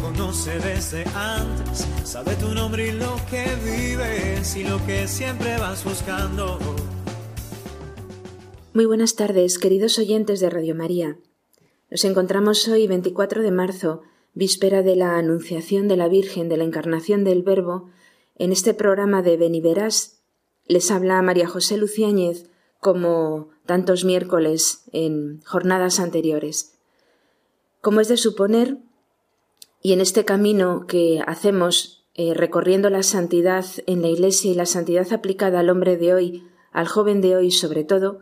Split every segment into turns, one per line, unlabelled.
Conoce desde antes, sabe tu nombre y lo que vives y lo que siempre vas buscando.
Muy buenas tardes, queridos oyentes de Radio María. Nos encontramos hoy 24 de marzo, víspera de la Anunciación de la Virgen de la Encarnación del Verbo, en este programa de Beniverás. Les habla María José Luciáñez, como tantos miércoles en jornadas anteriores. Como es de suponer, y en este camino que hacemos eh, recorriendo la santidad en la Iglesia y la santidad aplicada al hombre de hoy, al joven de hoy sobre todo,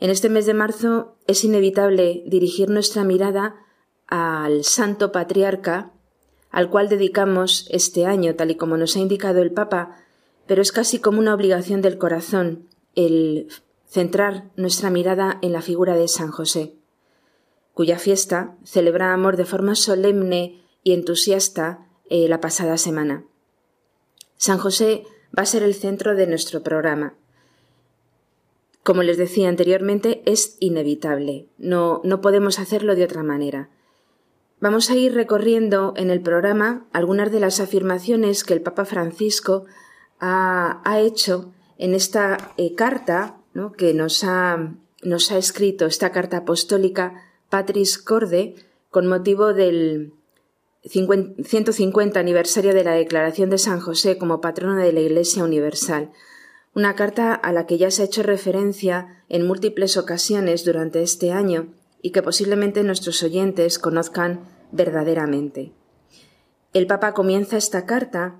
en este mes de marzo es inevitable dirigir nuestra mirada al Santo Patriarca, al cual dedicamos este año, tal y como nos ha indicado el Papa, pero es casi como una obligación del corazón el centrar nuestra mirada en la figura de San José, cuya fiesta celebramos de forma solemne entusiasta eh, la pasada semana. San José va a ser el centro de nuestro programa. Como les decía anteriormente, es inevitable. No, no podemos hacerlo de otra manera. Vamos a ir recorriendo en el programa algunas de las afirmaciones que el Papa Francisco ha, hecho en esta eh, carta que nos ha, nos ha escrito, esta carta apostólica Patris Corde, con motivo del 150 aniversario de la declaración de San José como patrono de la Iglesia Universal una carta a la que ya se ha hecho referencia en múltiples ocasiones durante este año y que posiblemente nuestros oyentes conozcan verdaderamente. El Papa comienza esta carta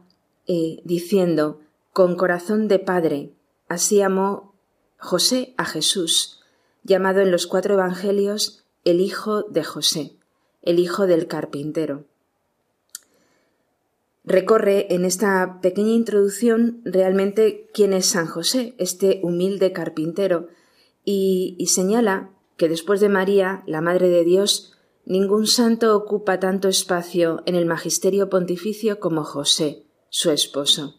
eh, diciendo Con corazón de Padre, así amó José a Jesús, llamado en los cuatro Evangelios el Hijo de José, el Hijo del Carpintero recorre en esta pequeña introducción realmente quién es San José, este humilde carpintero, y, señala que después de María, la Madre de Dios, ningún santo ocupa tanto espacio en el magisterio pontificio como José, su esposo.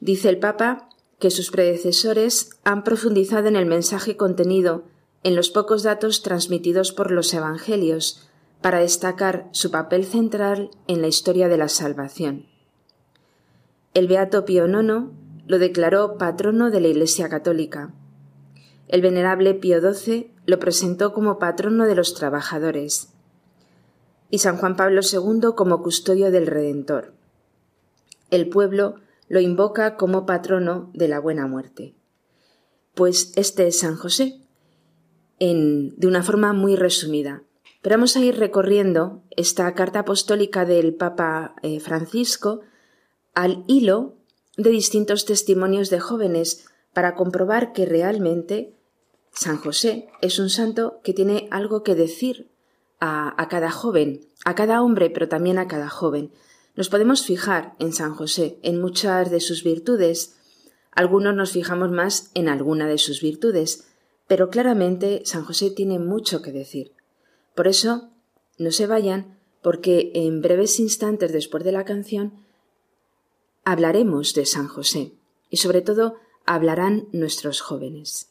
Dice el Papa que sus predecesores han profundizado en el mensaje contenido en los pocos datos transmitidos por los Evangelios, para destacar su papel central en la historia de la salvación. El Beato Pío IX lo declaró patrono de la Iglesia Católica. El venerable Pío XII lo presentó como patrono de los trabajadores y San Juan Pablo II como custodio del Redentor. El pueblo lo invoca como patrono de la buena muerte. Pues este es San José, en, de una forma muy resumida. Vamos a ir recorriendo esta carta apostólica del Papa eh, Francisco al hilo de distintos testimonios de jóvenes para comprobar que realmente San José es un santo que tiene algo que decir a, cada joven, a cada hombre, pero también a cada joven. Nos podemos fijar en San José, en muchas de sus virtudes. Algunos nos fijamos más en alguna de sus virtudes, pero claramente San José tiene mucho que decir. Por eso, no se vayan, porque en breves instantes después de la canción hablaremos de San José y sobre todo hablarán nuestros jóvenes.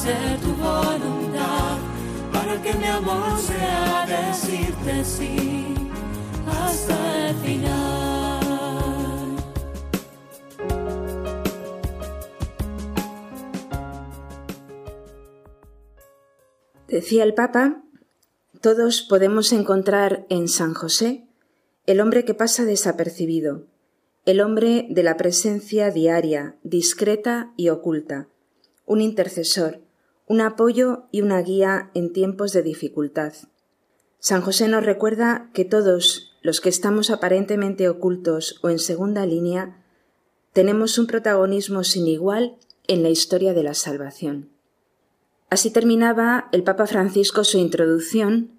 hacer tu voluntad, para que mi amor sea decirte sí hasta el final.
Decía el Papa, todos podemos encontrar en San José el hombre que pasa desapercibido, el hombre de la presencia diaria, discreta y oculta, un intercesor, un apoyo y una guía en tiempos de dificultad. San José nos recuerda que todos los que estamos aparentemente ocultos o en segunda línea tenemos un protagonismo sin igual en la historia de la salvación. Así terminaba el Papa Francisco su introducción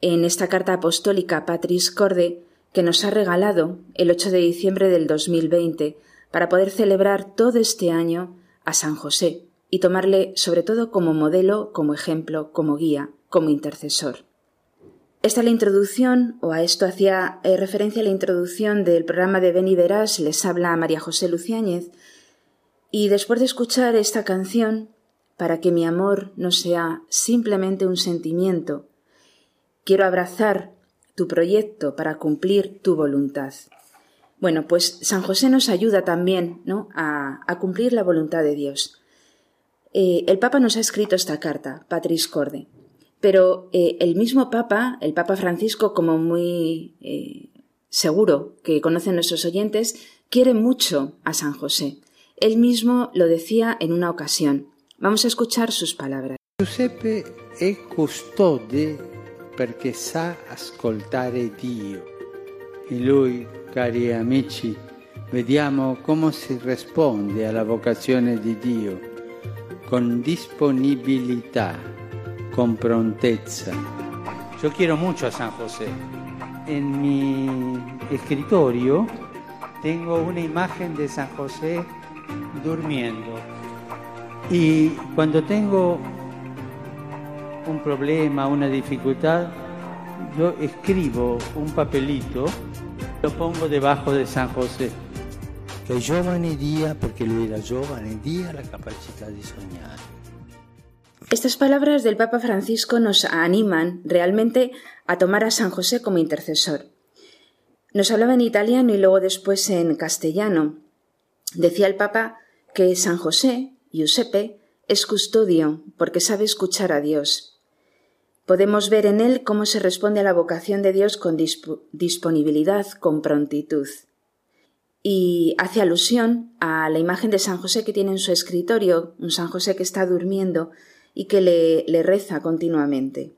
en esta carta apostólica Patris Corde que nos ha regalado el 8 de diciembre del 2020 para poder celebrar todo este año a San José y tomarle sobre todo como modelo, como ejemplo, como guía, como intercesor. Esta es la introducción, o a esto hacía eh, referencia la introducción del programa de Beni Verás, les habla María José Luciáñez, y después de escuchar esta canción, para que mi amor no sea simplemente un sentimiento. Quiero abrazar tu proyecto para cumplir tu voluntad. Bueno, pues San José nos ayuda también ¿no? a, cumplir la voluntad de Dios. Eh, el Papa nos ha escrito esta carta, Patris Corde, pero eh, el mismo Papa, el Papa Francisco, como muy eh, seguro que conocen nuestros oyentes, quiere mucho a San José. Él mismo lo decía en una ocasión. Vamos a escuchar sus palabras.
Giuseppe è custode perché sa ascoltare Dio. In lui, cari amici, vediamo come si risponde alla vocazione di Dio, con disponibilità, con prontezza. Yo quiero mucho a San José. En mi escritorio tengo una imagen de San José durmiendo y cuando tengo un problema, una dificultad, yo escribo un papelito, lo pongo debajo de San José. Che giovane dia, perché lui era giovane, dia la capacità di sognare.
Estas palabras del Papa Francisco nos animan realmente a tomar a San José como intercesor. Nos hablaba en italiano y luego después en castellano. Decía el Papa que San José Giuseppe es custodio porque sabe escuchar a Dios. Podemos ver en él cómo se responde a la vocación de Dios con disponibilidad, con prontitud. Y hace alusión a la imagen de San José que tiene en su escritorio, un San José que está durmiendo y que le, le reza continuamente.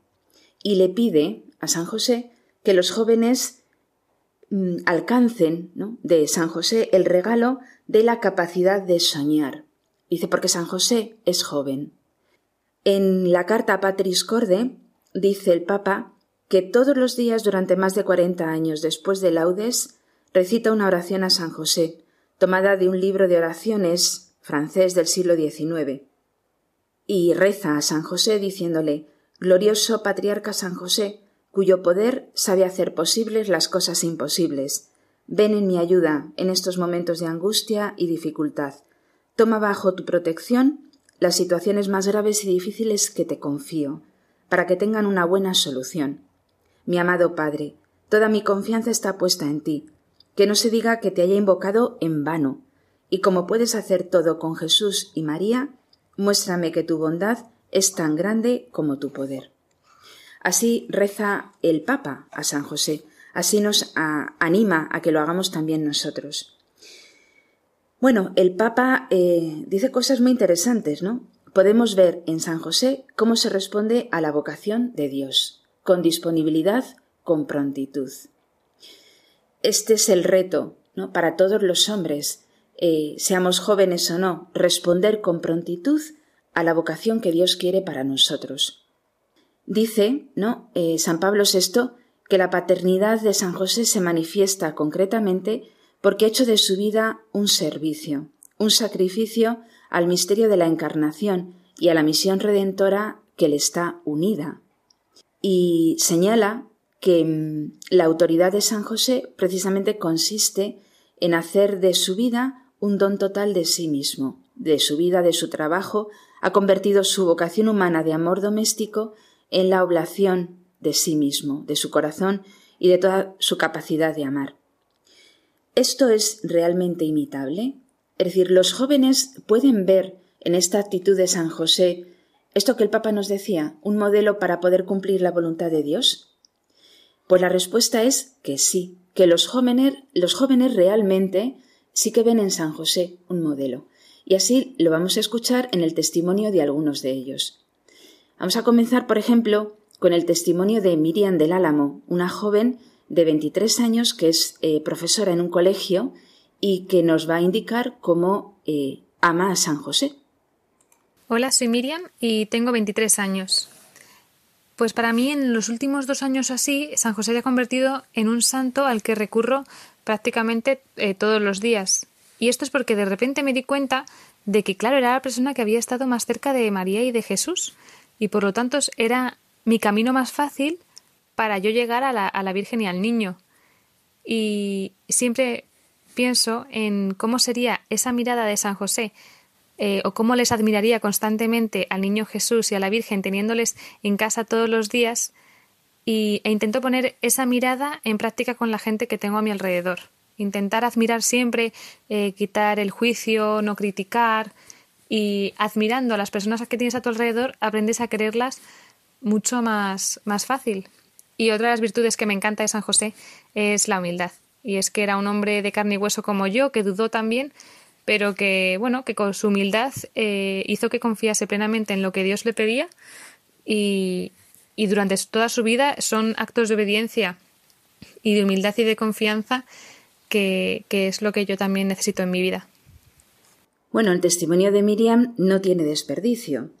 Y le pide a San José que los jóvenes mm, alcancen de San José el regalo de la capacidad de soñar. Dice, porque San José es joven. En la carta Patris Corde dice el Papa que todos los días durante más de cuarenta años después de laudes recita una oración a San José, tomada de un libro de oraciones francés del siglo XIX, y reza a San José diciéndole Glorioso patriarca San José, cuyo poder sabe hacer posibles las cosas imposibles. Ven en mi ayuda en estos momentos de angustia y dificultad. Toma bajo tu protección las situaciones más graves y difíciles que te confío, para que tengan una buena solución. Mi amado Padre, toda mi confianza está puesta en ti, que no se diga que te haya invocado en vano, y como puedes hacer todo con Jesús y María, muéstrame que tu bondad es tan grande como tu poder. Así reza el Papa a San José, así nos anima a que lo hagamos también nosotros. Bueno, el Papa eh, dice cosas muy interesantes, ¿no? Podemos ver en San José cómo se responde a la vocación de Dios, con disponibilidad, con prontitud. Este es el reto, ¿no? Para todos los hombres, eh, seamos jóvenes o no, responder con prontitud a la vocación que Dios quiere para nosotros. Dice, ¿no? Eh, San Pablo VI que la paternidad de San José se manifiesta concretamente porque ha hecho de su vida un servicio, un sacrificio al misterio de la encarnación y a la misión redentora que le está unida. Y señala que mm, la autoridad de San José precisamente consiste en hacer de su vida un don total de sí mismo, de su vida, de su trabajo, ha convertido su vocación humana de amor doméstico en la oblación de sí mismo, de su corazón y de toda su capacidad de amar. ¿Esto es realmente imitable? Es decir, los jóvenes pueden ver en esta actitud de San José esto que el Papa nos decía, un modelo para poder cumplir la voluntad de Dios. Pues la respuesta es que sí, que los jóvenes, los jóvenes realmente sí que ven en San José un modelo. Y así lo vamos a escuchar en el testimonio de algunos de ellos. Vamos a comenzar, por ejemplo, con el testimonio de Miriam del Álamo, una joven de 23 años que es eh, profesora en un colegio y que nos va a indicar cómo eh, ama a San José.
Hola, soy Miriam y tengo 23 años. Pues para mí en los últimos dos años así, San José se ha convertido en un santo al que recurro prácticamente eh, todos los días. Y esto es porque de repente me di cuenta de que, claro, era la persona que había estado más cerca de María y de Jesús, y por lo tanto era mi camino más fácil para yo llegar a la, a la Virgen y al niño. Y siempre pienso en cómo sería esa mirada de San José eh, o cómo les admiraría constantemente al niño Jesús y a la Virgen teniéndoles en casa todos los días y, e intento poner esa mirada en práctica con la gente que tengo a mi alrededor. Intentar admirar siempre, eh, quitar el juicio, no criticar y admirando a las personas que tienes a tu alrededor aprendes a quererlas mucho más, más fácil. Y otra de las virtudes que me encanta de San José es la humildad. Y es que era un hombre de carne y hueso como yo, que dudó también, pero que, bueno, que con su humildad eh, hizo que confiase plenamente en lo que Dios le pedía y, y durante toda su vida son actos de obediencia y de humildad y de confianza que, que, es lo que yo también necesito en mi vida.
Bueno, el testimonio de Miriam no tiene desperdicio.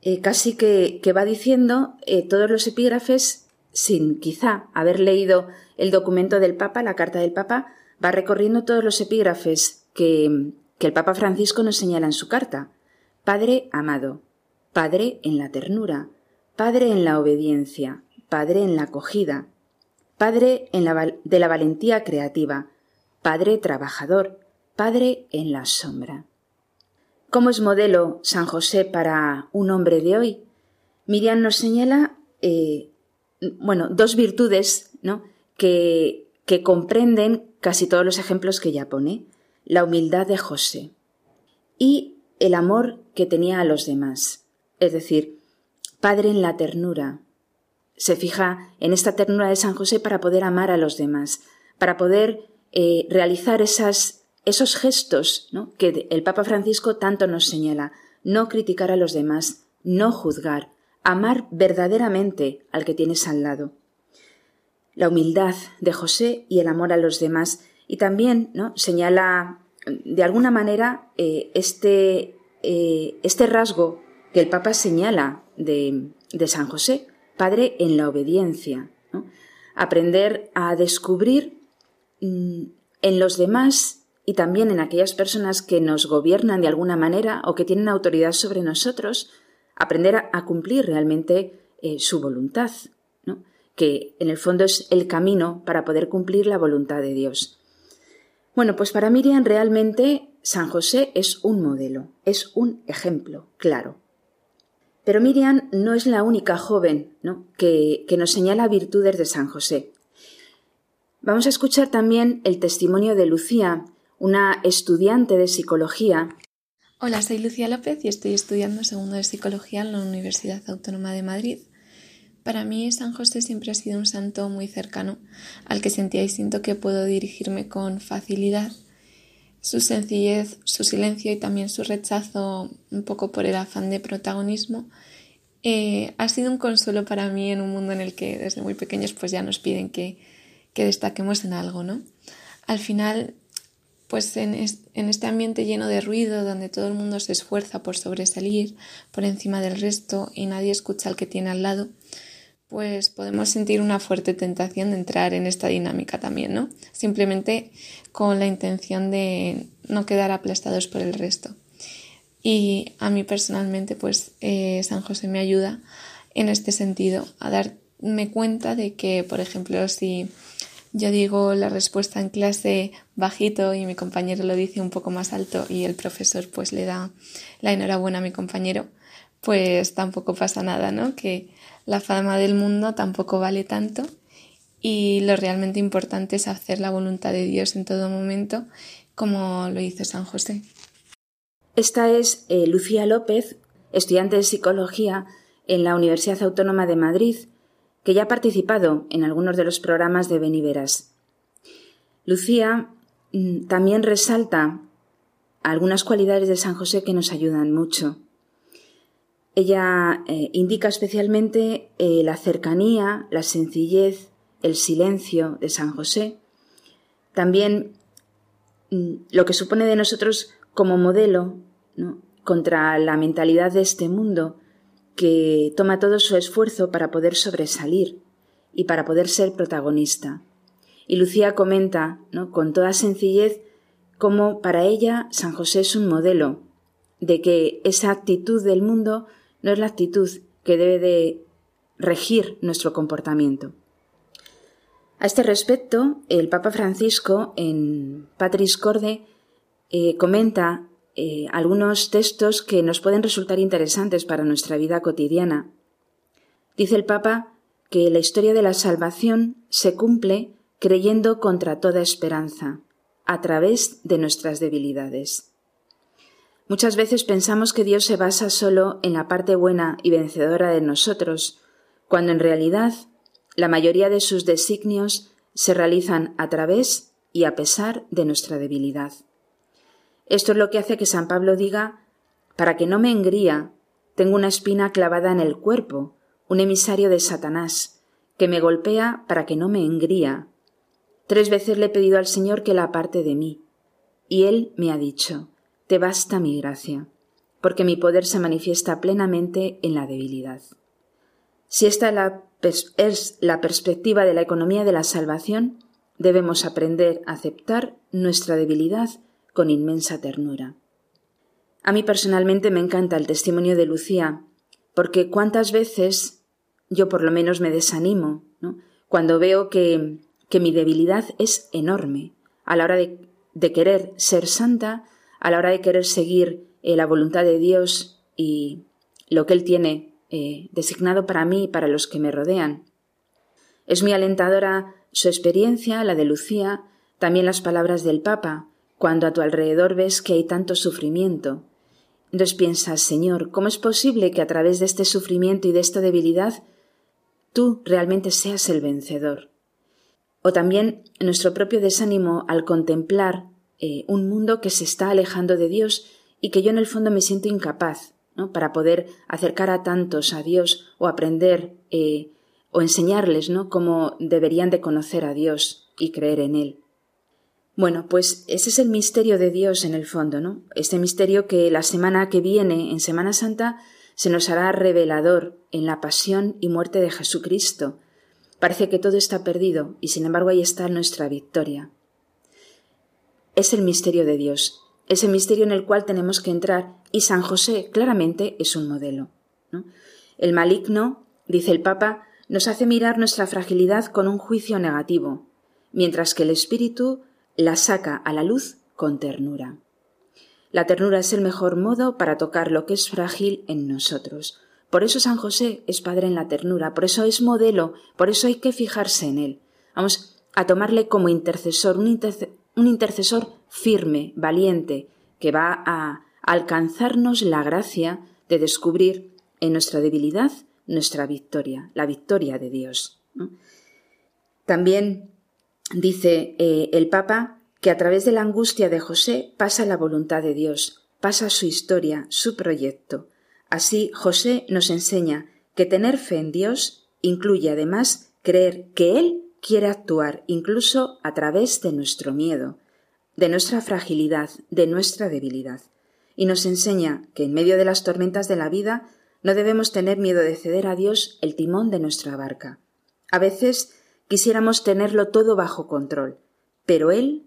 Eh, casi que, que, va diciendo eh, todos los epígrafes sin quizá haber leído el documento del Papa, la carta del Papa, va recorriendo todos los epígrafes que, el Papa Francisco nos señala en su carta. Padre amado, Padre en la ternura, Padre en la obediencia, Padre en la acogida, Padre en la, de la valentía creativa, Padre trabajador, Padre en la sombra. ¿Cómo es modelo San José para un hombre de hoy? Miriam nos señala, eh, bueno, dos virtudes ¿no? que, que comprenden casi todos los ejemplos que ella pone la humildad de José y el amor que tenía a los demás, es decir, Padre en la ternura. Se fija en esta ternura de San José para poder amar a los demás, para poder eh, realizar esos gestos ¿no? que el Papa Francisco tanto nos señala, no criticar a los demás, no juzgar, amar verdaderamente al que tienes al lado. La humildad de José y el amor a los demás y también señala de alguna manera eh, este, eh, este rasgo que el Papa señala de, de San José, Padre en la obediencia. Aprender a descubrir mm, en los demás y también en aquellas personas que nos gobiernan de alguna manera o que tienen autoridad sobre nosotros, aprender a, cumplir realmente eh, su voluntad, que en el fondo es el camino para poder cumplir la voluntad de Dios. Bueno, pues para Miriam realmente San José es un modelo, es un ejemplo, claro. Pero Miriam no es la única joven ¿no? que, que nos señala virtudes de San José. Vamos a escuchar también el testimonio de Lucía, una estudiante de psicología.
Hola, soy Lucía López y estoy estudiando segundo de psicología en la Universidad Autónoma de Madrid. Para mí San José siempre ha sido un santo muy cercano, al que sentía y siento que puedo dirigirme con facilidad. Su sencillez, su silencio y también su rechazo un poco por el afán de protagonismo eh, ha sido un consuelo para mí en un mundo en el que desde muy pequeños pues ya nos piden que, que destaquemos en algo, ¿no? Al final, pues en, en este ambiente lleno de ruido, donde todo el mundo se esfuerza por sobresalir por encima del resto y nadie escucha al que tiene al lado, pues podemos sentir una fuerte tentación de entrar en esta dinámica también, ¿no? Simplemente con la intención de no quedar aplastados por el resto. Y a mí personalmente, pues eh, San José me ayuda en este sentido, a darme cuenta de que, por ejemplo, si yo digo la respuesta en clase bajito y mi compañero lo dice un poco más alto y el profesor pues le da la enhorabuena a mi compañero, pues tampoco pasa nada, ¿no? Que la fama del mundo tampoco vale tanto y lo realmente importante es hacer la voluntad de Dios en todo momento, como lo hizo San José.
Esta es eh, Lucía López, estudiante de psicología en la Universidad Autónoma de Madrid, que ya ha participado en algunos de los programas de Beniveras. Lucía mm, también resalta algunas cualidades de San José que nos ayudan mucho. Ella eh, indica especialmente eh, la cercanía, la sencillez, el silencio de San José. También mm, lo que supone de nosotros como modelo contra la mentalidad de este mundo que toma todo su esfuerzo para poder sobresalir y para poder ser protagonista. Y Lucía comenta con toda sencillez cómo para ella San José es un modelo de que esa actitud del mundo no es la actitud que debe de regir nuestro comportamiento. A este respecto, el Papa Francisco en Patris Corde eh, comenta eh, algunos textos que nos pueden resultar interesantes para nuestra vida cotidiana. Dice el Papa que la historia de la salvación se cumple creyendo contra toda esperanza, a través de nuestras debilidades. Muchas veces pensamos que Dios se basa solo en la parte buena y vencedora de nosotros, cuando en realidad la mayoría de sus designios se realizan a través y a pesar de nuestra debilidad. Esto es lo que hace que San Pablo diga, para que no me engría, tengo una espina clavada en el cuerpo, un emisario de Satanás, que me golpea para que no me engría. Tres veces le he pedido al Señor que la aparte de mí, y Él me ha dicho, te basta mi gracia, porque mi poder se manifiesta plenamente en la debilidad. Si esta es la perspectiva de la economía de la salvación, debemos aprender a aceptar nuestra debilidad con inmensa ternura. A mí personalmente me encanta el testimonio de Lucía, porque cuántas veces yo por lo menos me desanimo, cuando veo que, que mi debilidad es enorme a la hora de querer ser santa, a la hora de querer seguir eh, la voluntad de Dios y lo que Él tiene eh, designado para mí y para los que me rodean. Es muy alentadora su experiencia, la de Lucía, también las palabras del Papa, cuando a tu alrededor ves que hay tanto sufrimiento. Entonces piensas, Señor, ¿cómo es posible que a través de este sufrimiento y de esta debilidad tú realmente seas el vencedor? O también nuestro propio desánimo al contemplar eh, un mundo que se está alejando de Dios y que yo en el fondo me siento incapaz ¿no? para poder acercar a tantos a Dios o aprender eh, o enseñarles ¿no? cómo deberían de conocer a Dios y creer en Él. Bueno, pues ese es el misterio de Dios en el fondo, ¿no? Este misterio que la semana que viene, en Semana Santa, se nos hará revelador en la pasión y muerte de Jesucristo. Parece que todo está perdido y sin embargo ahí está nuestra victoria es el misterio de Dios, ese misterio en el cual tenemos que entrar y San José claramente es un modelo. El maligno, dice el Papa, nos hace mirar nuestra fragilidad con un juicio negativo, mientras que el Espíritu la saca a la luz con ternura. La ternura es el mejor modo para tocar lo que es frágil en nosotros. Por eso San José es padre en la ternura, por eso es modelo, por eso hay que fijarse en él. Vamos a tomarle como intercesor, un, un intercesor firme, valiente, que va a alcanzarnos la gracia de descubrir en nuestra debilidad nuestra victoria, la victoria de Dios. También dice eh, el Papa que a través de la angustia de José pasa la voluntad de Dios, pasa su historia, su proyecto. Así José nos enseña que tener fe en Dios incluye además creer que Él quiere actuar incluso a través de nuestro miedo, de nuestra fragilidad, de nuestra debilidad, y nos enseña que en medio de las tormentas de la vida No debemos tener miedo de ceder a Dios el timón de nuestra barca. A veces quisiéramos tenerlo todo bajo control, pero Él,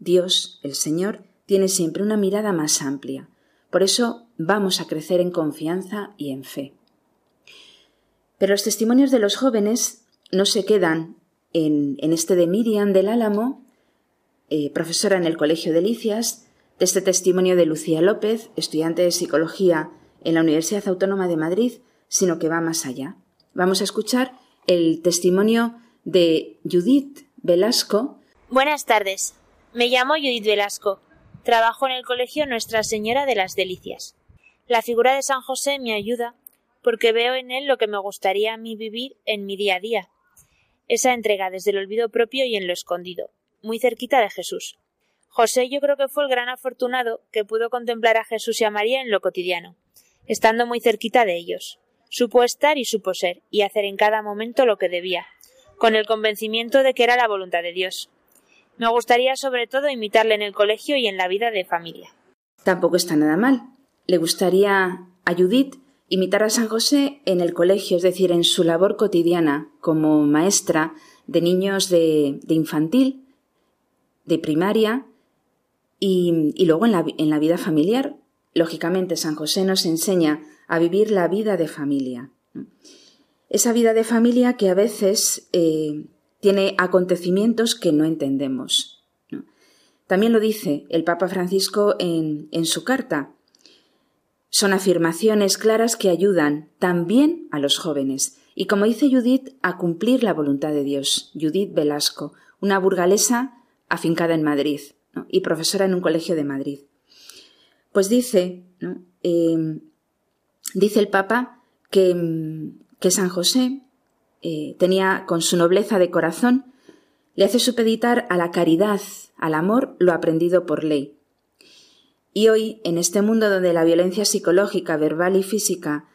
Dios, el Señor, tiene siempre una mirada más amplia. Por eso vamos a crecer en confianza y en fe. Pero los testimonios de los jóvenes no se quedan en, este de Miriam del Álamo, eh, profesora en el Colegio de Licias, de este testimonio de Lucía López, estudiante de psicología en la Universidad Autónoma de Madrid, sino que va más allá. Vamos a escuchar el testimonio de Judith Velasco.
Buenas tardes. Me llamo Judith Velasco. Trabajo en el colegio Nuestra Señora de las Delicias. La figura de San José me ayuda porque veo en él lo que me gustaría a mí vivir en mi día a día. Esa entrega desde el olvido propio y en lo escondido, muy cerquita de Jesús. José yo creo que fue el gran afortunado que pudo contemplar a Jesús y a María en lo cotidiano, estando muy cerquita de ellos. Supo estar y supo ser, y hacer en cada momento lo que debía, con el convencimiento de que era la voluntad de Dios. Me gustaría sobre todo imitarle en el colegio y en la vida de familia.
Tampoco está nada mal. Le gustaría a Judith imitar a San José en el colegio, es decir, en su labor cotidiana como maestra de niños de, infantil, de primaria y, luego en la, vida familiar. Lógicamente, San José nos enseña a vivir la vida de familia. Esa vida de familia que a veces eh, tiene acontecimientos que no entendemos. También lo dice el Papa Francisco en su carta. Son afirmaciones claras que ayudan también a los jóvenes y, como dice Judith, a cumplir la voluntad de Dios. Judith Velasco, una burgalesa afincada en Madrid y profesora en un colegio de Madrid. Pues dice, em, dice el Papa que, que San José eh, tenía con su nobleza de corazón, le hace supeditar a la caridad, al amor, lo aprendido por ley. Y hoy, en este mundo donde la violencia psicológica, verbal y física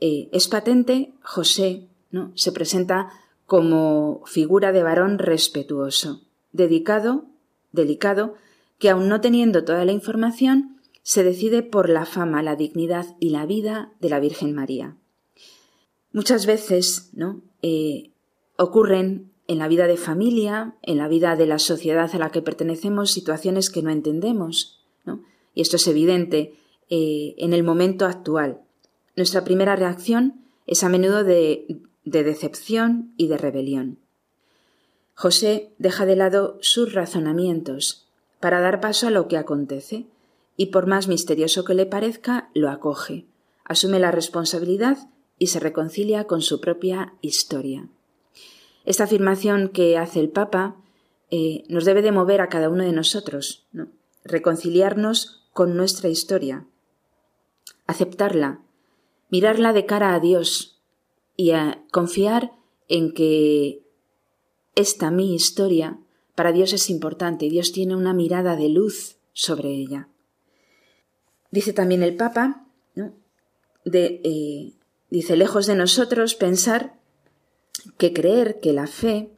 eh, es patente, José ¿no? se presenta como figura de varón respetuoso, dedicado, delicado, que aun no teniendo toda la información, se decide por la fama, la dignidad y la vida de la Virgen María. Muchas veces. Eh, ocurren en la vida de familia, en la vida de la sociedad a la que pertenecemos, situaciones que no entendemos. Y esto es evidente eh, en el momento actual. Nuestra primera reacción es a menudo de, de decepción y de rebelión. José deja de lado sus razonamientos para dar paso a lo que acontece, y por más misterioso que le parezca, lo acoge, asume la responsabilidad y se reconcilia con su propia historia. Esta afirmación que hace el Papa eh, nos debe de mover a cada uno de nosotros, reconciliarnos con nuestra historia, aceptarla, mirarla de cara a Dios y a confiar en que esta mi historia para Dios es importante y Dios tiene una mirada de luz sobre ella. Dice también el Papa eh, Dice, lejos de nosotros pensar que creer que la fe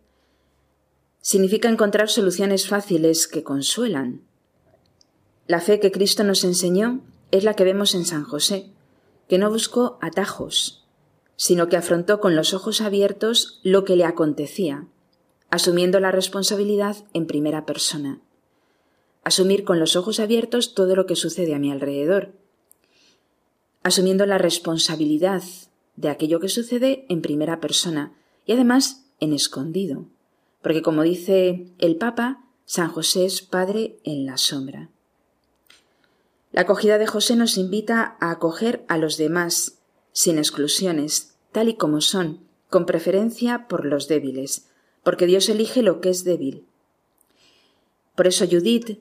significa encontrar soluciones fáciles que consuelan. La fe que Cristo nos enseñó es la que vemos en San José, que no buscó atajos, sino que afrontó con los ojos abiertos lo que le acontecía, asumiendo la responsabilidad en primera persona. Asumir con los ojos abiertos todo lo que sucede a mi alrededor, asumiendo la responsabilidad de aquello que sucede en primera persona y además en escondido, porque como dice el Papa, San José es Padre en la sombra. La acogida de José nos invita a acoger a los demás, sin exclusiones, tal y como son, con preferencia por los débiles, porque Dios elige lo que es débil. Por eso Judith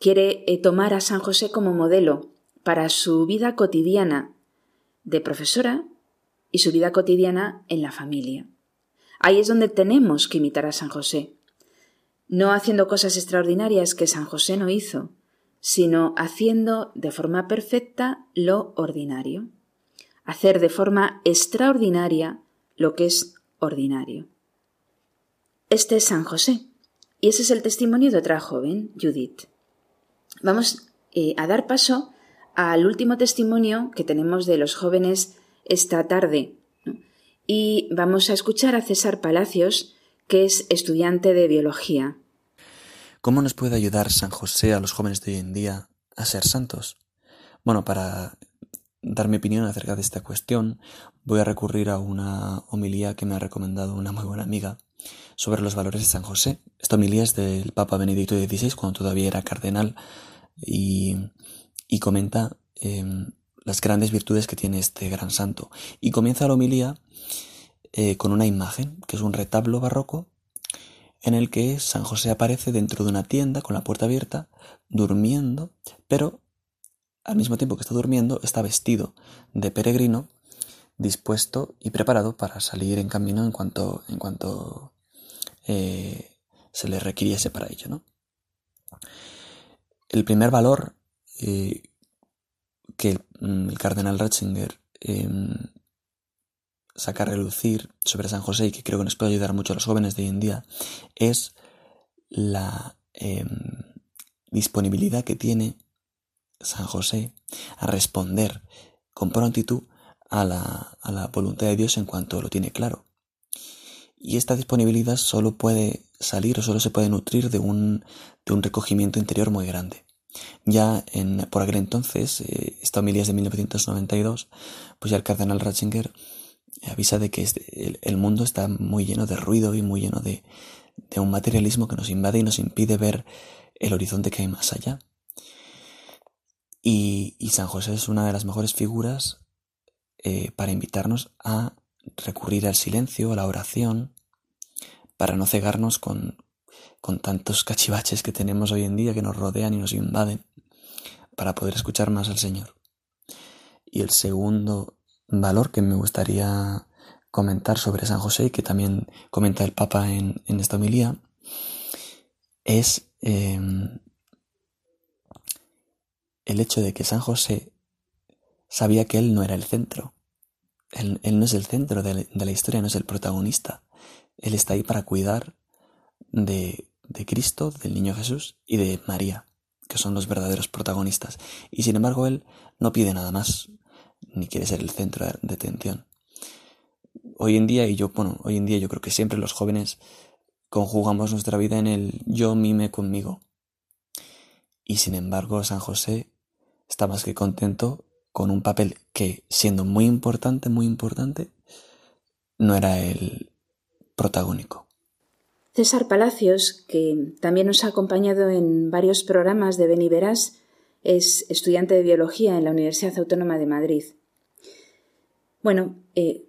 quiere eh, tomar a San José como modelo para su vida cotidiana de profesora y su vida cotidiana en la familia. Ahí es donde tenemos que imitar a San José, no haciendo cosas extraordinarias que San José no hizo, sino haciendo de forma perfecta lo ordinario, hacer de forma extraordinaria lo que es ordinario. Este es San José, y ese es el testimonio de otra joven, Judith. Vamos eh, a dar paso al último testimonio que tenemos de los jóvenes esta tarde. Y vamos a escuchar a César Palacios, que es estudiante de biología.
¿Cómo nos puede ayudar San José a los jóvenes de hoy en día a ser santos? Bueno, para dar mi opinión acerca de esta cuestión, voy a recurrir a una homilía que me ha recomendado una muy buena amiga sobre los valores de San José. Esta homilía es del Papa Benedicto XVI cuando todavía era cardenal y, comenta em, las grandes virtudes que tiene este gran santo. Y comienza la homilía eh, con una imagen, que es un retablo barroco, en el que San José aparece dentro de una tienda con la puerta abierta, durmiendo, pero al mismo tiempo que está durmiendo, está vestido de peregrino, dispuesto y preparado para salir en camino en cuanto, en cuanto eh, se le requiriese para ello. ¿no? El primer valor eh, que mm, el, cardenal Ratzinger em, saca a relucir sobre San José y que creo que nos puede ayudar mucho a los jóvenes de hoy en día es la em, disponibilidad que tiene San José a responder con prontitud a la, a la voluntad de Dios en cuanto lo tiene claro. Y esta disponibilidad solo puede salir o solo se puede nutrir de un, de un recogimiento interior muy grande. Ya en, por aquel entonces, eh, esta homilía es de 1992, pues ya el cardenal Ratzinger avisa de que el, el, mundo está muy lleno de ruido y muy lleno de, de un materialismo que nos invade y nos impide ver el horizonte que hay más allá. Y, San José es una de las mejores figuras eh, para invitarnos a recurrir al silencio, a la oración, para no cegarnos con, con tantos cachivaches que tenemos hoy en día que nos rodean y nos invaden, para poder escuchar más al Señor. Y el segundo valor que me gustaría comentar sobre San José, y que también comenta el Papa en, esta homilía, es em, el hecho de que San José sabía que él no era el centro. Él, no es el centro de, la historia, no es el protagonista. Él está ahí para cuidar de, de Cristo, del niño Jesús y de María, que son los verdaderos protagonistas. Y sin embargo, él no pide nada más, ni quiere ser el centro de atención. Hoy en día, y yo, bueno, hoy en día yo creo que siempre los jóvenes conjugamos nuestra vida en el yo mime conmigo. Y sin embargo, San José está más que contento con un papel que, siendo muy importante, muy importante, no era el protagónico.
César Palacios, que también nos ha acompañado en varios programas de Beniveras, es estudiante de biología en la Universidad Autónoma de Madrid. Bueno, eh,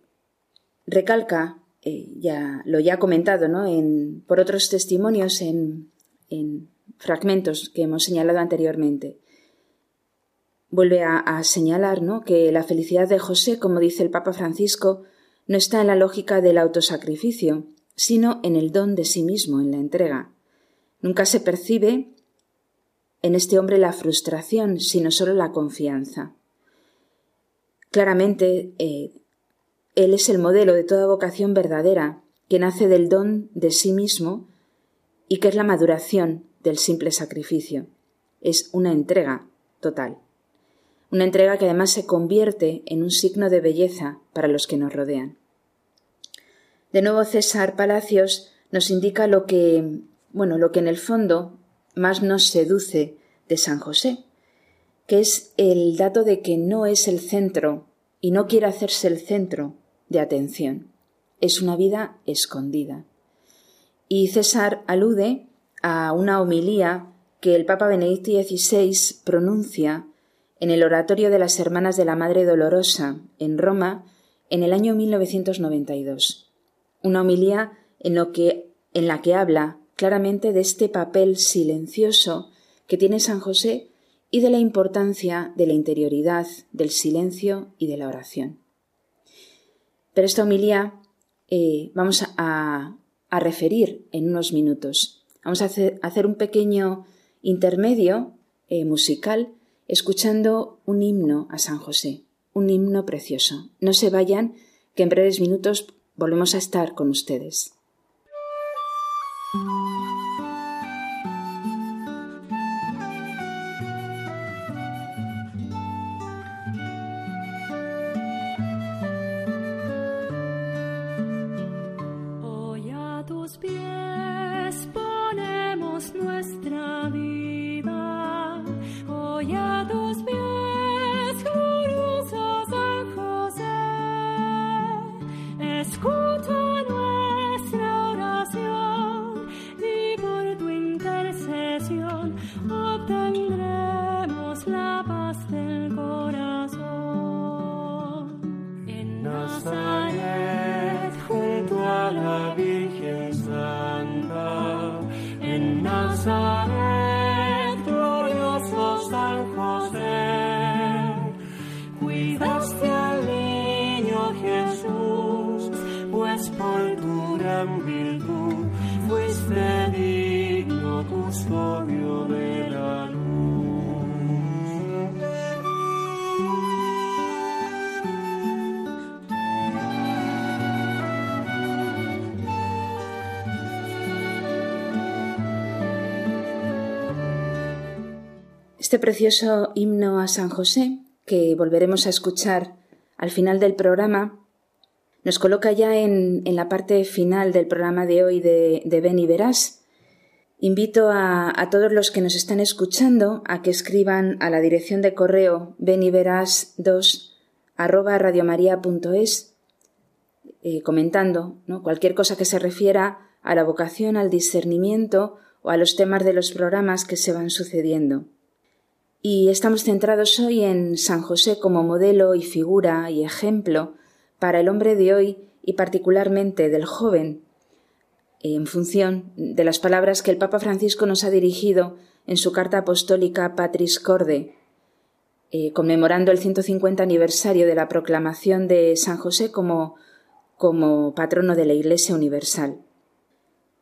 recalca, eh, ya lo ya comentado, ¿no? Por otros testimonios en, en fragmentos que hemos señalado anteriormente vuelve a, señalar ¿no? que la felicidad de José, como dice el Papa Francisco, no está en la lógica del autosacrificio, sino en el don de sí mismo, en la entrega. Nunca se percibe en este hombre la frustración, sino solo la confianza. Claramente, eh, él es el modelo de toda vocación verdadera, que nace del don de sí mismo y que es la maduración del simple sacrificio. Es una entrega total una entrega que además se convierte en un signo de belleza para los que nos rodean. De nuevo César Palacios nos indica lo que, bueno, lo que en el fondo más nos seduce de San José, que es el dato de que no es el centro y no quiere hacerse el centro de atención. Es una vida escondida. Y César alude a una homilía que el Papa Benedicto XVI pronuncia en el Oratorio de las Hermanas de la Madre Dolorosa, en Roma, en el año 1992. Una homilía en, lo que, en la que habla claramente de este papel silencioso que tiene San José y de la importancia de la interioridad, del silencio y de la oración. Pero esta homilía eh, vamos a, referir en unos minutos. Vamos a hacer, un pequeño intermedio eh, musical escuchando un himno a San José, un himno precioso. No se vayan, que en breves minutos volvemos a estar con ustedes.
A la Virgen Santa, en Nazaret,
Este precioso himno a San José, que volveremos a escuchar al final del programa, nos coloca ya en, la parte final del programa de hoy de, de Ven y Verás. Invito a, todos los que nos están escuchando a que escriban a la dirección de correo beniverás2 arroba radiomaria.es eh, comentando ¿no? cualquier cosa que se refiera a la vocación, al discernimiento o a los temas de los programas que se van sucediendo. Y estamos centrados hoy en San José como modelo y figura y ejemplo para el hombre de hoy y particularmente del joven, en función de las palabras que el Papa Francisco nos ha dirigido en su carta apostólica Patris Corde, eh, conmemorando el 150 aniversario de la proclamación de San José como, como patrono de la Iglesia Universal.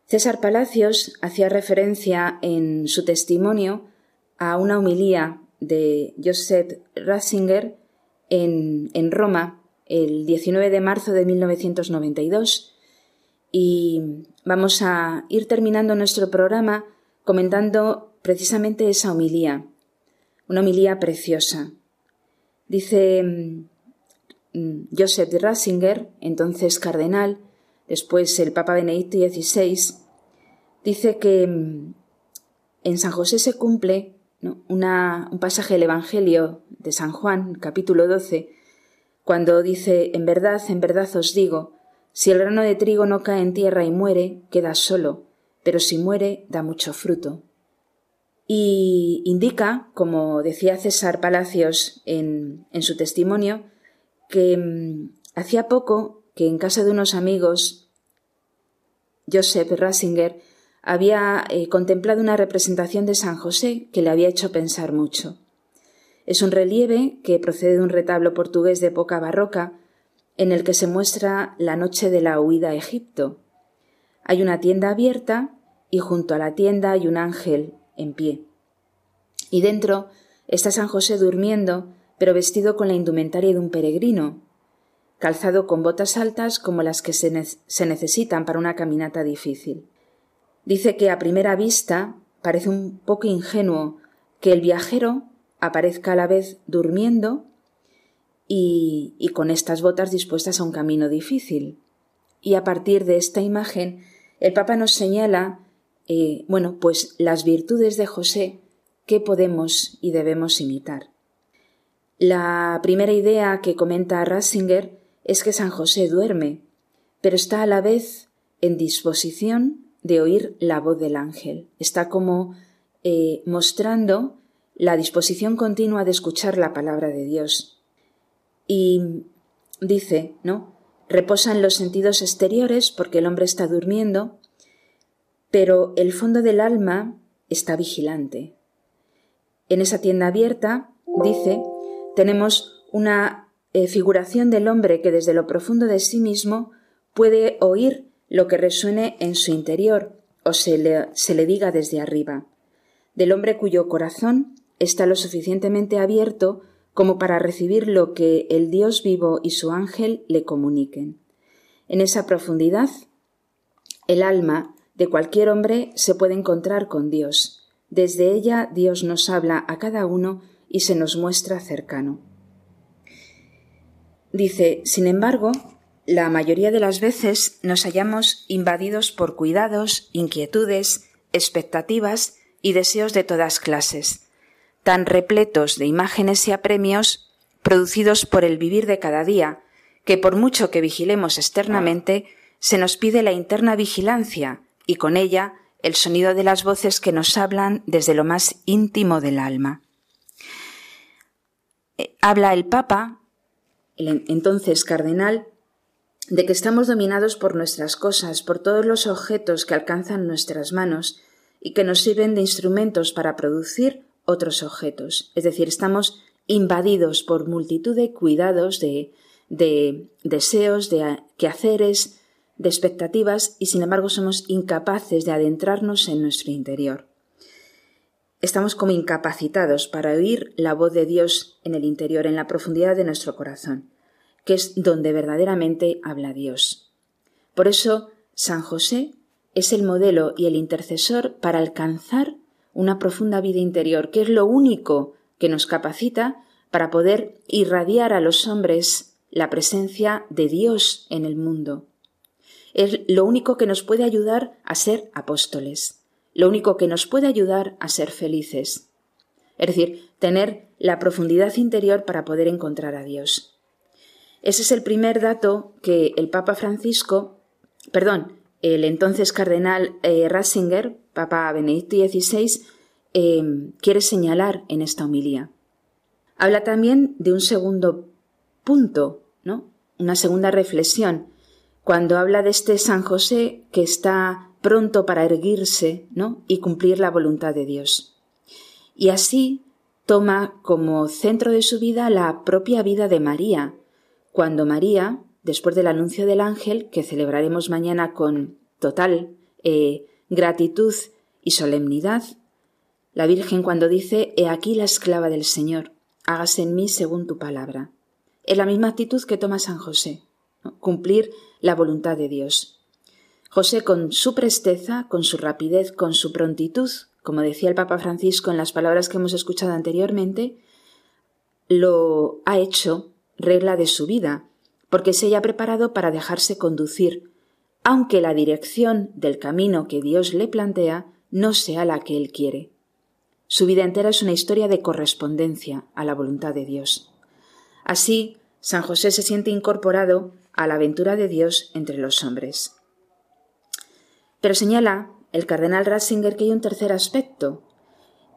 César Palacios hacía referencia en su testimonio a una homilía de Joseph Ratzinger en, en Roma el 19 de marzo de 1992 y vamos a ir terminando nuestro programa comentando precisamente esa homilía, una homilía preciosa. Dice mm, Joseph Ratzinger, entonces cardenal, después el Papa Benedicto XVI, dice que mm, en San José se cumple un pasaje del Evangelio de San Juan, capítulo 12, cuando dice, en verdad, en verdad os digo, si el grano de trigo no cae en tierra y muere, queda solo, pero si muere, da mucho fruto. Y indica, como decía César Palacios en, en su testimonio, que mmm, hacía poco que en casa de unos amigos, Joseph Ratzinger había eh, contemplado una representación de San José que le había hecho pensar mucho. Es un relieve que procede de un retablo portugués de época barroca en el que se muestra la noche de la huida a Egipto. Hay una tienda abierta y junto a la tienda hay un ángel en pie. Y dentro está San José durmiendo, pero vestido con la indumentaria de un peregrino, calzado con botas altas como las que se, ne se necesitan para una caminata difícil. Dice que a primera vista parece un poco ingenuo que el viajero aparezca a la vez durmiendo y, y, con estas botas dispuestas a un camino difícil. Y a partir de esta imagen, el Papa nos señala, eh, bueno, pues las virtudes de José que podemos y debemos imitar. La primera idea que comenta Ratzinger es que San José duerme, pero está a la vez en disposición de oír la voz del ángel. Está como eh, mostrando la disposición continua de escuchar la palabra de Dios. Y dice, ¿no? Reposan los sentidos exteriores porque el hombre está durmiendo, pero el fondo del alma está vigilante. En esa tienda abierta, dice, tenemos una eh, figuración del hombre que desde lo profundo de sí mismo puede oír lo que resuene en su interior o se le, se le diga desde arriba, del hombre cuyo corazón está lo suficientemente abierto como para recibir lo que el Dios vivo y su ángel le comuniquen. En esa profundidad, el alma de cualquier hombre se puede encontrar con Dios. Desde ella Dios nos habla a cada uno y se nos muestra cercano. Dice, sin embargo, la mayoría de las veces nos hallamos invadidos por cuidados, inquietudes, expectativas y deseos de todas clases, tan repletos de imágenes y apremios producidos por el vivir de cada día, que por mucho que vigilemos externamente, se nos pide la interna vigilancia y con ella el sonido de las voces que nos hablan desde lo más íntimo del alma. Eh, habla el Papa, el entonces cardenal, de que estamos dominados por nuestras cosas, por todos los objetos que alcanzan nuestras manos y que nos sirven de instrumentos para producir otros objetos. Es decir, estamos invadidos por multitud de cuidados, de, de deseos, de quehaceres, de expectativas y sin embargo somos incapaces de adentrarnos en nuestro interior. Estamos como incapacitados para oír la voz de Dios en el interior, en la profundidad de nuestro corazón, que es donde verdaderamente habla Dios. Por eso, San José es el modelo y el intercesor para alcanzar una profunda vida interior, que es lo único que nos capacita para poder irradiar a los hombres la presencia de Dios en el mundo. Es lo único que nos puede ayudar a ser apóstoles, lo único que nos puede ayudar a ser felices. Es decir, tener la profundidad interior para poder encontrar a Dios. Ese es el primer dato que el Papa Francisco, perdón, el entonces cardenal eh, Ratzinger, Papa Benedicto XVI, eh, quiere señalar en esta homilía. Habla también de un segundo punto, ¿no? Una segunda reflexión, cuando habla de este San José que está pronto para erguirse, ¿no? y cumplir la voluntad de Dios. Y así toma como centro de su vida la propia vida de María, cuando María, después del anuncio del ángel, que celebraremos mañana con total eh, gratitud y solemnidad, la Virgen cuando dice, He aquí la esclava del Señor, hágase en mí según tu palabra. Es la misma actitud que toma San José, cumplir la voluntad de Dios. José con su presteza, con su rapidez, con su prontitud, como decía el Papa Francisco en las palabras que hemos escuchado anteriormente, lo ha hecho regla de su vida, porque se haya preparado para dejarse conducir, aunque la dirección del camino que Dios le plantea no sea la que él quiere. Su vida entera es una historia de correspondencia a la voluntad de Dios. Así, San José se siente incorporado a la aventura de Dios entre los hombres. Pero señala el cardenal Ratzinger que hay un tercer aspecto,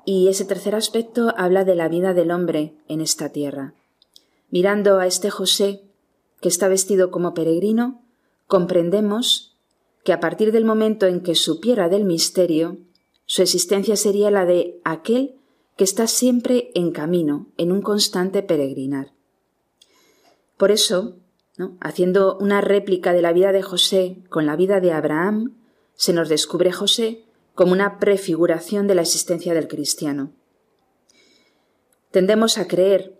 y ese tercer aspecto habla de la vida del hombre en esta tierra. Mirando a este José, que está vestido como peregrino, comprendemos que a partir del momento en que supiera del misterio, su existencia sería la de aquel que está siempre en camino, en un constante peregrinar. Por eso, haciendo una réplica de la vida de José con la vida de Abraham, se nos descubre José como una prefiguración de la existencia del cristiano. Tendemos a creer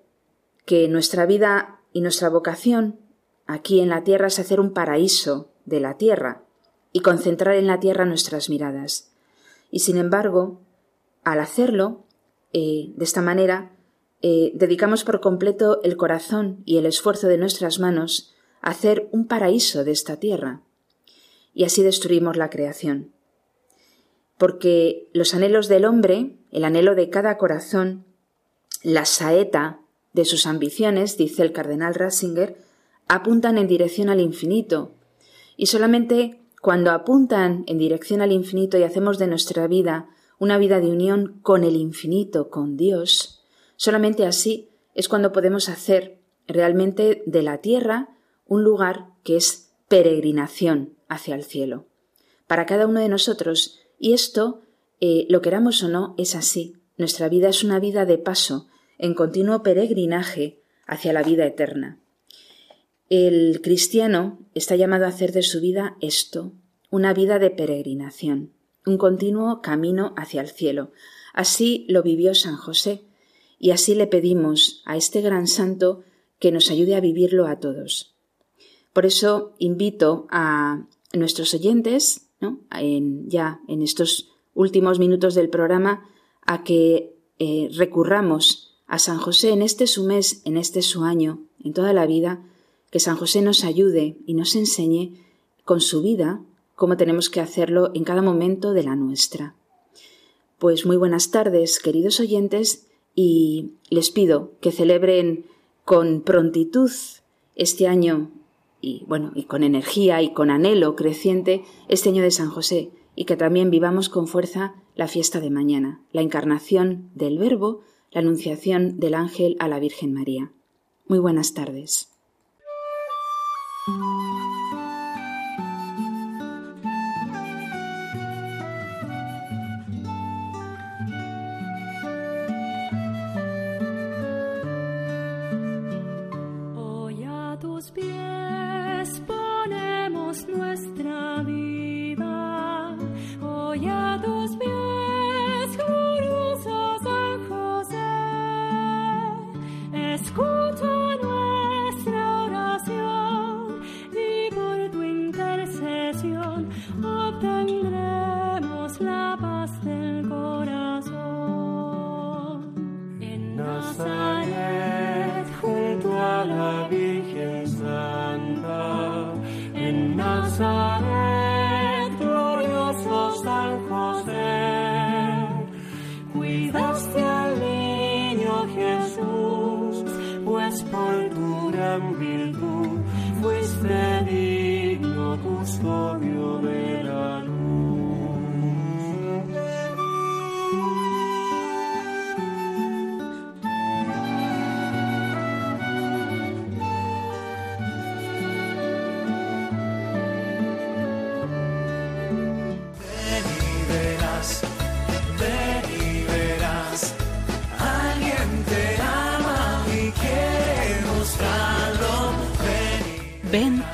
que nuestra vida y nuestra vocación aquí en la tierra es hacer un paraíso de la tierra y concentrar en la tierra nuestras miradas. Y sin embargo, al hacerlo, eh, de esta manera, eh, dedicamos por completo el corazón y el esfuerzo de nuestras manos a hacer un paraíso de esta tierra. Y así destruimos la creación. Porque los anhelos del hombre, el anhelo de cada corazón, la saeta de sus ambiciones, dice el cardenal Ratzinger, apuntan en dirección al infinito. Y solamente cuando apuntan en dirección al infinito y hacemos de nuestra vida una vida de unión con el infinito, con Dios, solamente así es cuando podemos hacer realmente de la tierra un lugar que es peregrinación hacia el cielo. Para cada uno de nosotros, y esto, eh, lo queramos o no, es así. Nuestra vida es una vida de paso, en continuo peregrinaje hacia la vida eterna. El cristiano está llamado a hacer de su vida esto, una vida de peregrinación, un continuo camino hacia el cielo. Así lo vivió San José, y así le pedimos a este gran santo que nos ayude a vivirlo a todos. Por eso invito a nuestros oyentes, ya en estos últimos minutos del programa, a que eh, recurramos a San José en este su mes, en este su año, en toda la vida, que San José nos ayude y nos enseñe con su vida cómo tenemos que hacerlo en cada momento de la nuestra. Pues muy buenas tardes, queridos oyentes, y les pido que celebren con prontitud este año y bueno, y con energía y con anhelo creciente este año de San José
y que también vivamos con fuerza la fiesta de mañana, la encarnación del Verbo, la anunciación del ángel a la Virgen María. Muy buenas tardes.